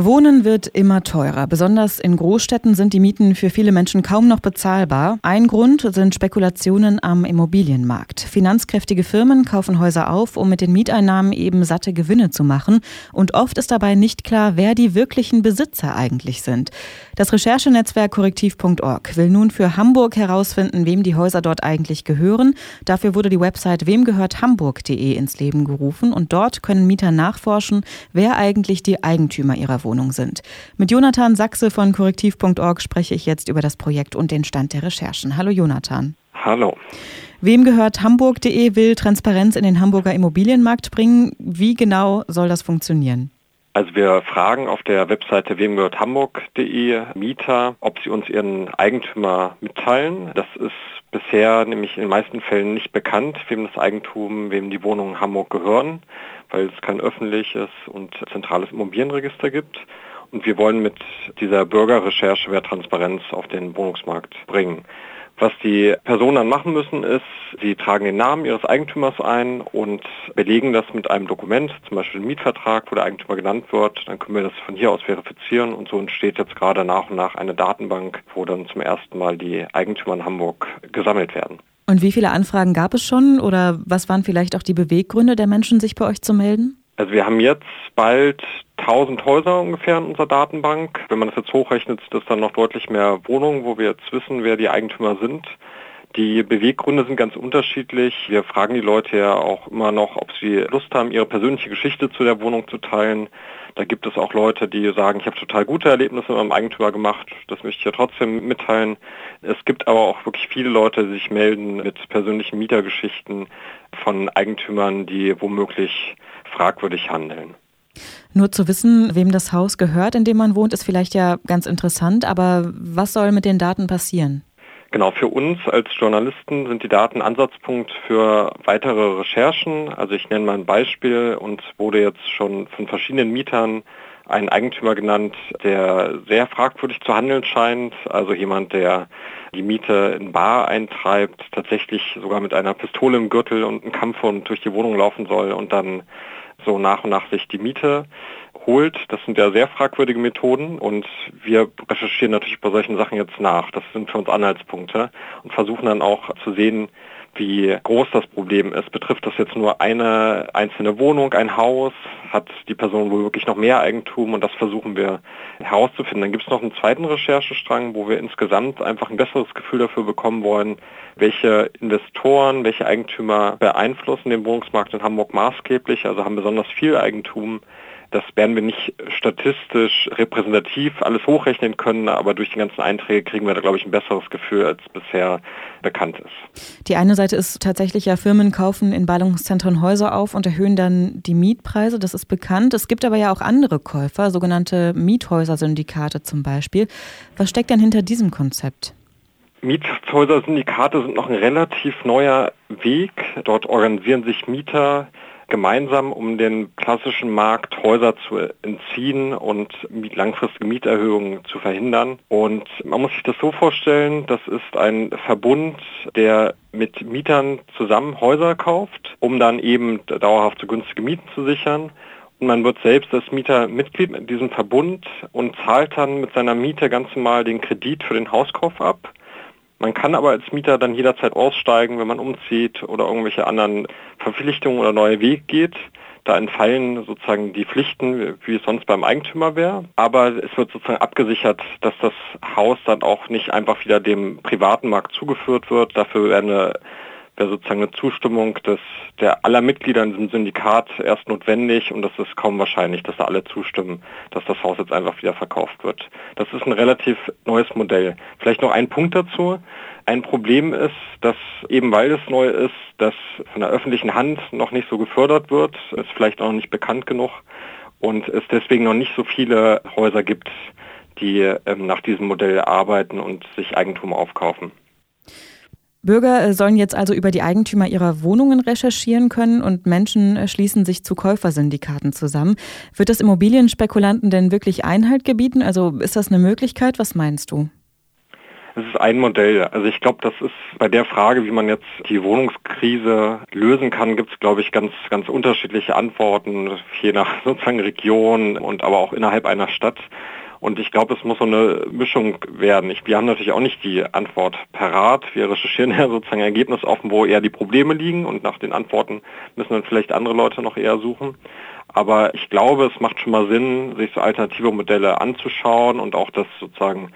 Wohnen wird immer teurer. Besonders in Großstädten sind die Mieten für viele Menschen kaum noch bezahlbar. Ein Grund sind Spekulationen am Immobilienmarkt. Finanzkräftige Firmen kaufen Häuser auf, um mit den Mieteinnahmen eben satte Gewinne zu machen. Und oft ist dabei nicht klar, wer die wirklichen Besitzer eigentlich sind. Das Recherchenetzwerk korrektiv.org will nun für Hamburg herausfinden, wem die Häuser dort eigentlich gehören. Dafür wurde die Website wemgehörthamburg.de ins Leben gerufen und dort können Mieter nachforschen, wer eigentlich die Eigentümer ihrer Wohnung Wohnung sind. Mit Jonathan Sachse von korrektiv.org spreche ich jetzt über das Projekt und den Stand der Recherchen. Hallo Jonathan. Hallo. Wem gehört Hamburg.de will Transparenz in den Hamburger Immobilienmarkt bringen. Wie genau soll das funktionieren? Also wir fragen auf der Webseite wem gehört Hamburg.de Mieter, ob sie uns ihren Eigentümer mitteilen. Das ist bisher nämlich in den meisten Fällen nicht bekannt, wem das Eigentum, wem die Wohnungen Hamburg gehören weil es kein öffentliches und zentrales Immobilienregister gibt. Und wir wollen mit dieser Bürgerrecherche mehr Transparenz auf den Wohnungsmarkt bringen. Was die Personen dann machen müssen, ist, sie tragen den Namen ihres Eigentümers ein und belegen das mit einem Dokument, zum Beispiel einem Mietvertrag, wo der Eigentümer genannt wird. Dann können wir das von hier aus verifizieren und so entsteht jetzt gerade nach und nach eine Datenbank, wo dann zum ersten Mal die Eigentümer in Hamburg gesammelt werden. Und wie viele Anfragen gab es schon oder was waren vielleicht auch die Beweggründe der Menschen, sich bei euch zu melden? Also wir haben jetzt bald 1000 Häuser ungefähr in unserer Datenbank. Wenn man das jetzt hochrechnet, ist das dann noch deutlich mehr Wohnungen, wo wir jetzt wissen, wer die Eigentümer sind. Die Beweggründe sind ganz unterschiedlich. Wir fragen die Leute ja auch immer noch, ob sie Lust haben, ihre persönliche Geschichte zu der Wohnung zu teilen. Da gibt es auch Leute, die sagen, ich habe total gute Erlebnisse mit meinem Eigentümer gemacht, das möchte ich ja trotzdem mitteilen. Es gibt aber auch wirklich viele Leute, die sich melden mit persönlichen Mietergeschichten von Eigentümern, die womöglich fragwürdig handeln. Nur zu wissen, wem das Haus gehört, in dem man wohnt, ist vielleicht ja ganz interessant, aber was soll mit den Daten passieren? Genau, für uns als Journalisten sind die Daten Ansatzpunkt für weitere Recherchen. Also ich nenne mal ein Beispiel und wurde jetzt schon von verschiedenen Mietern ein Eigentümer genannt, der sehr fragwürdig zu handeln scheint. Also jemand, der die Miete in Bar eintreibt, tatsächlich sogar mit einer Pistole im Gürtel und einem Kampfhund durch die Wohnung laufen soll und dann so nach und nach sich die Miete holt. Das sind ja sehr fragwürdige Methoden und wir recherchieren natürlich bei solchen Sachen jetzt nach. Das sind für uns Anhaltspunkte und versuchen dann auch zu sehen, wie groß das Problem ist. Betrifft das jetzt nur eine einzelne Wohnung, ein Haus? Hat die Person wohl wirklich noch mehr Eigentum? Und das versuchen wir herauszufinden. Dann gibt es noch einen zweiten Recherchestrang, wo wir insgesamt einfach ein besseres Gefühl dafür bekommen wollen, welche Investoren, welche Eigentümer beeinflussen den Wohnungsmarkt in Hamburg maßgeblich, also haben besonders viel Eigentum das werden wir nicht statistisch repräsentativ alles hochrechnen können, aber durch die ganzen Einträge kriegen wir da, glaube ich, ein besseres Gefühl, als bisher bekannt ist. Die eine Seite ist tatsächlich ja, Firmen kaufen in Ballungszentren Häuser auf und erhöhen dann die Mietpreise, das ist bekannt. Es gibt aber ja auch andere Käufer, sogenannte Miethäuser-Syndikate zum Beispiel. Was steckt denn hinter diesem Konzept? Miethäuser-Syndikate sind noch ein relativ neuer Weg. Dort organisieren sich Mieter gemeinsam, um den klassischen Markt Häuser zu entziehen und langfristige Mieterhöhungen zu verhindern. Und man muss sich das so vorstellen, das ist ein Verbund, der mit Mietern zusammen Häuser kauft, um dann eben dauerhaft zu günstige Mieten zu sichern. Und man wird selbst als Mieter Mitglied in diesem Verbund und zahlt dann mit seiner Miete ganz normal den Kredit für den Hauskauf ab. Man kann aber als Mieter dann jederzeit aussteigen, wenn man umzieht oder irgendwelche anderen Verpflichtungen oder neue Weg geht. Da entfallen sozusagen die Pflichten, wie es sonst beim Eigentümer wäre. Aber es wird sozusagen abgesichert, dass das Haus dann auch nicht einfach wieder dem privaten Markt zugeführt wird. Dafür werden wäre sozusagen eine Zustimmung des, der aller Mitglieder in diesem Syndikat erst notwendig und das ist kaum wahrscheinlich, dass da alle zustimmen, dass das Haus jetzt einfach wieder verkauft wird. Das ist ein relativ neues Modell. Vielleicht noch ein Punkt dazu. Ein Problem ist, dass eben weil es neu ist, das von der öffentlichen Hand noch nicht so gefördert wird, ist vielleicht auch nicht bekannt genug und es deswegen noch nicht so viele Häuser gibt, die ähm, nach diesem Modell arbeiten und sich Eigentum aufkaufen. Bürger äh, sollen jetzt also über die Eigentümer ihrer Wohnungen recherchieren können und Menschen äh, schließen sich zu Käufersyndikaten zusammen. Wird das Immobilienspekulanten denn wirklich Einhalt gebieten? Also ist das eine Möglichkeit? Was meinst du? Es ist ein Modell. Also ich glaube, das ist bei der Frage, wie man jetzt die Wohnungskrise lösen kann, gibt es, glaube ich, ganz, ganz unterschiedliche Antworten, je nach sozusagen Region und aber auch innerhalb einer Stadt. Und ich glaube, es muss so eine Mischung werden. Ich, wir haben natürlich auch nicht die Antwort parat. Wir recherchieren ja sozusagen Ergebnis offen, wo eher die Probleme liegen und nach den Antworten müssen dann vielleicht andere Leute noch eher suchen. Aber ich glaube, es macht schon mal Sinn, sich so alternative Modelle anzuschauen und auch das sozusagen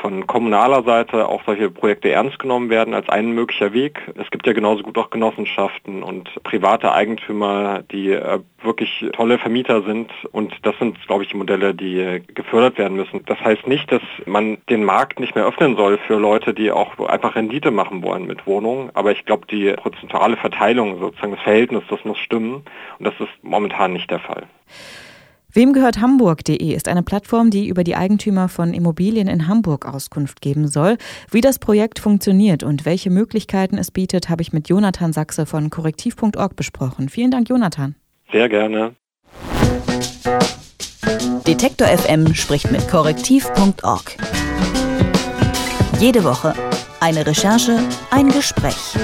von kommunaler Seite auch solche Projekte ernst genommen werden als ein möglicher Weg. Es gibt ja genauso gut auch Genossenschaften und private Eigentümer, die äh, wirklich tolle Vermieter sind und das sind, glaube ich, die Modelle, die gefördert werden müssen. Das heißt nicht, dass man den Markt nicht mehr öffnen soll für Leute, die auch einfach Rendite machen wollen mit Wohnungen, aber ich glaube, die prozentuale Verteilung, sozusagen das Verhältnis, das muss stimmen und das ist momentan nicht der Fall. Wem gehört Hamburg.de ist eine Plattform, die über die Eigentümer von Immobilien in Hamburg Auskunft geben soll. Wie das Projekt funktioniert und welche Möglichkeiten es bietet, habe ich mit Jonathan Sachse von korrektiv.org besprochen. Vielen Dank, Jonathan. Sehr gerne. Detektor FM spricht mit korrektiv.org. Jede Woche eine Recherche, ein Gespräch.